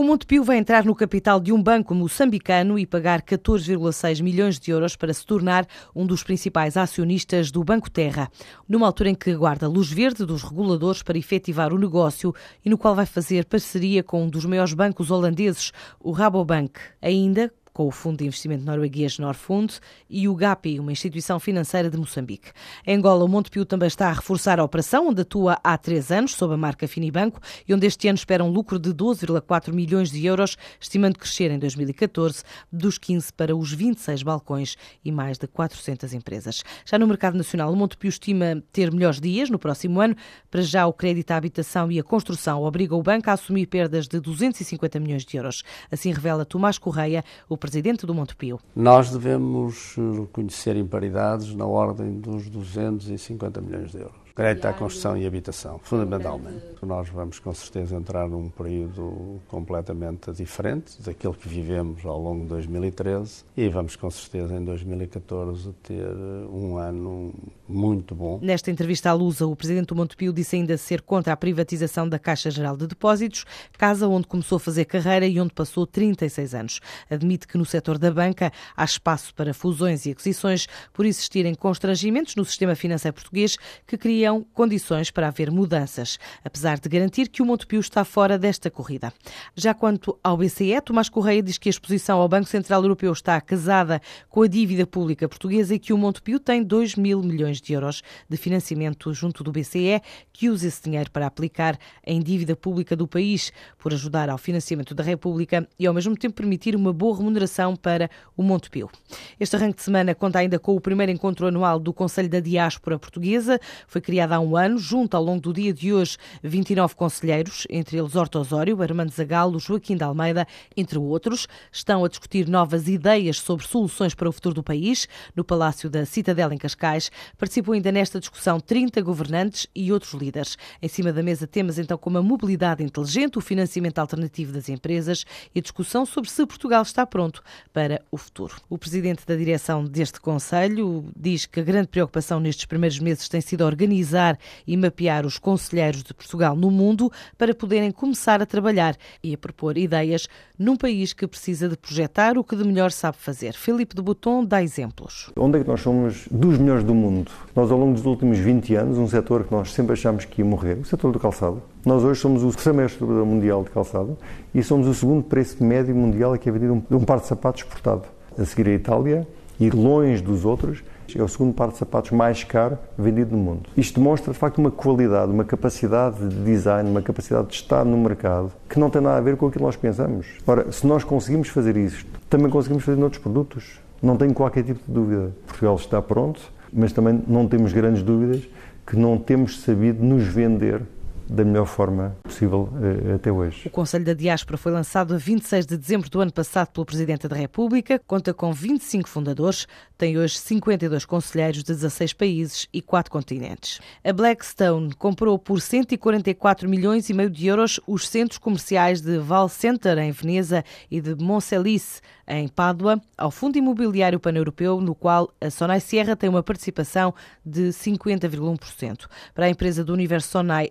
O Montepio vai entrar no capital de um banco moçambicano e pagar 14,6 milhões de euros para se tornar um dos principais acionistas do Banco Terra, numa altura em que aguarda luz verde dos reguladores para efetivar o negócio e no qual vai fazer parceria com um dos maiores bancos holandeses, o Rabobank. Ainda com o Fundo de Investimento Norueguês Norfund e o GAPI, uma instituição financeira de Moçambique. Em Angola, o Montepio também está a reforçar a operação, onde atua há três anos, sob a marca Finibanco, e onde este ano espera um lucro de 12,4 milhões de euros, estimando crescer em 2014 dos 15 para os 26 balcões e mais de 400 empresas. Já no mercado nacional, o Montepio estima ter melhores dias no próximo ano. Para já, o crédito à habitação e a construção obriga o banco a assumir perdas de 250 milhões de euros. Assim revela Tomás Correia, o presidente do Montepio. Nós devemos reconhecer imparidades na ordem dos 250 milhões de euros. Crédito à construção e habitação, fundamentalmente. Nós vamos com certeza entrar num período completamente diferente daquele que vivemos ao longo de 2013 e vamos com certeza em 2014 ter um ano muito bom. Nesta entrevista à Lusa, o presidente do Montepio disse ainda ser contra a privatização da Caixa Geral de Depósitos, casa onde começou a fazer carreira e onde passou 36 anos. Admite que no setor da banca há espaço para fusões e aquisições por existirem constrangimentos no sistema financeiro português que criam condições para haver mudanças, apesar de garantir que o Montepio está fora desta corrida. Já quanto ao BCE, Tomás Correia diz que a exposição ao Banco Central Europeu está casada com a dívida pública portuguesa e que o Montepio tem 2 mil milhões de euros de financiamento junto do BCE, que usa esse dinheiro para aplicar em dívida pública do país, por ajudar ao financiamento da República e ao mesmo tempo permitir uma boa remuneração para o Montepio. Este arranque de semana conta ainda com o primeiro encontro anual do Conselho da Diáspora Portuguesa. Foi criada há um ano, junto ao longo do dia de hoje 29 conselheiros, entre eles Horto Osório, Armando Zagalo, Joaquim de Almeida, entre outros, estão a discutir novas ideias sobre soluções para o futuro do país. No Palácio da Citadela, em Cascais, participam ainda nesta discussão 30 governantes e outros líderes. Em cima da mesa temas então como a mobilidade inteligente, o financiamento alternativo das empresas e a discussão sobre se Portugal está pronto para o futuro. O presidente da direção deste Conselho diz que a grande preocupação nestes primeiros meses tem sido organizar e mapear os conselheiros de Portugal no mundo para poderem começar a trabalhar e a propor ideias num país que precisa de projetar o que de melhor sabe fazer. Filipe de Botton dá exemplos. Onde é que nós somos dos melhores do mundo? Nós, ao longo dos últimos 20 anos, um setor que nós sempre achámos que ia morrer, o setor do calçado, nós hoje somos o semestre mundial de calçado e somos o segundo preço médio mundial que é vendido um, um par de sapatos exportado. A seguir a Itália, ir longe dos outros, é o segundo par de sapatos mais caro vendido no mundo. Isto demonstra, de facto, uma qualidade, uma capacidade de design, uma capacidade de estar no mercado que não tem nada a ver com aquilo que nós pensamos. Ora, se nós conseguimos fazer isto, também conseguimos fazer noutros produtos. Não tenho qualquer tipo de dúvida. Portugal está pronto, mas também não temos grandes dúvidas que não temos sabido nos vender da melhor forma possível uh, até hoje. O Conselho da Diáspora foi lançado a 26 de dezembro do ano passado pelo Presidente da República, conta com 25 fundadores, tem hoje 52 conselheiros de 16 países e 4 continentes. A Blackstone comprou por 144 milhões e meio de euros os centros comerciais de Val Center em Veneza e de Monselice em Pádua ao Fundo Imobiliário Pan-Europeu, no qual a Sonai Sierra tem uma participação de 50,1%. Para a empresa do Universo Sonai,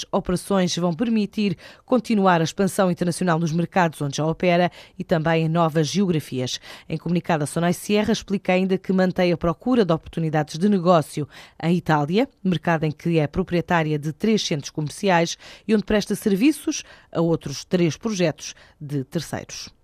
estas operações vão permitir continuar a expansão internacional nos mercados onde já opera e também em novas geografias. Em comunicado, a Sonai Sierra explica ainda que mantém a procura de oportunidades de negócio em Itália, mercado em que é proprietária de três centros comerciais e onde presta serviços a outros três projetos de terceiros.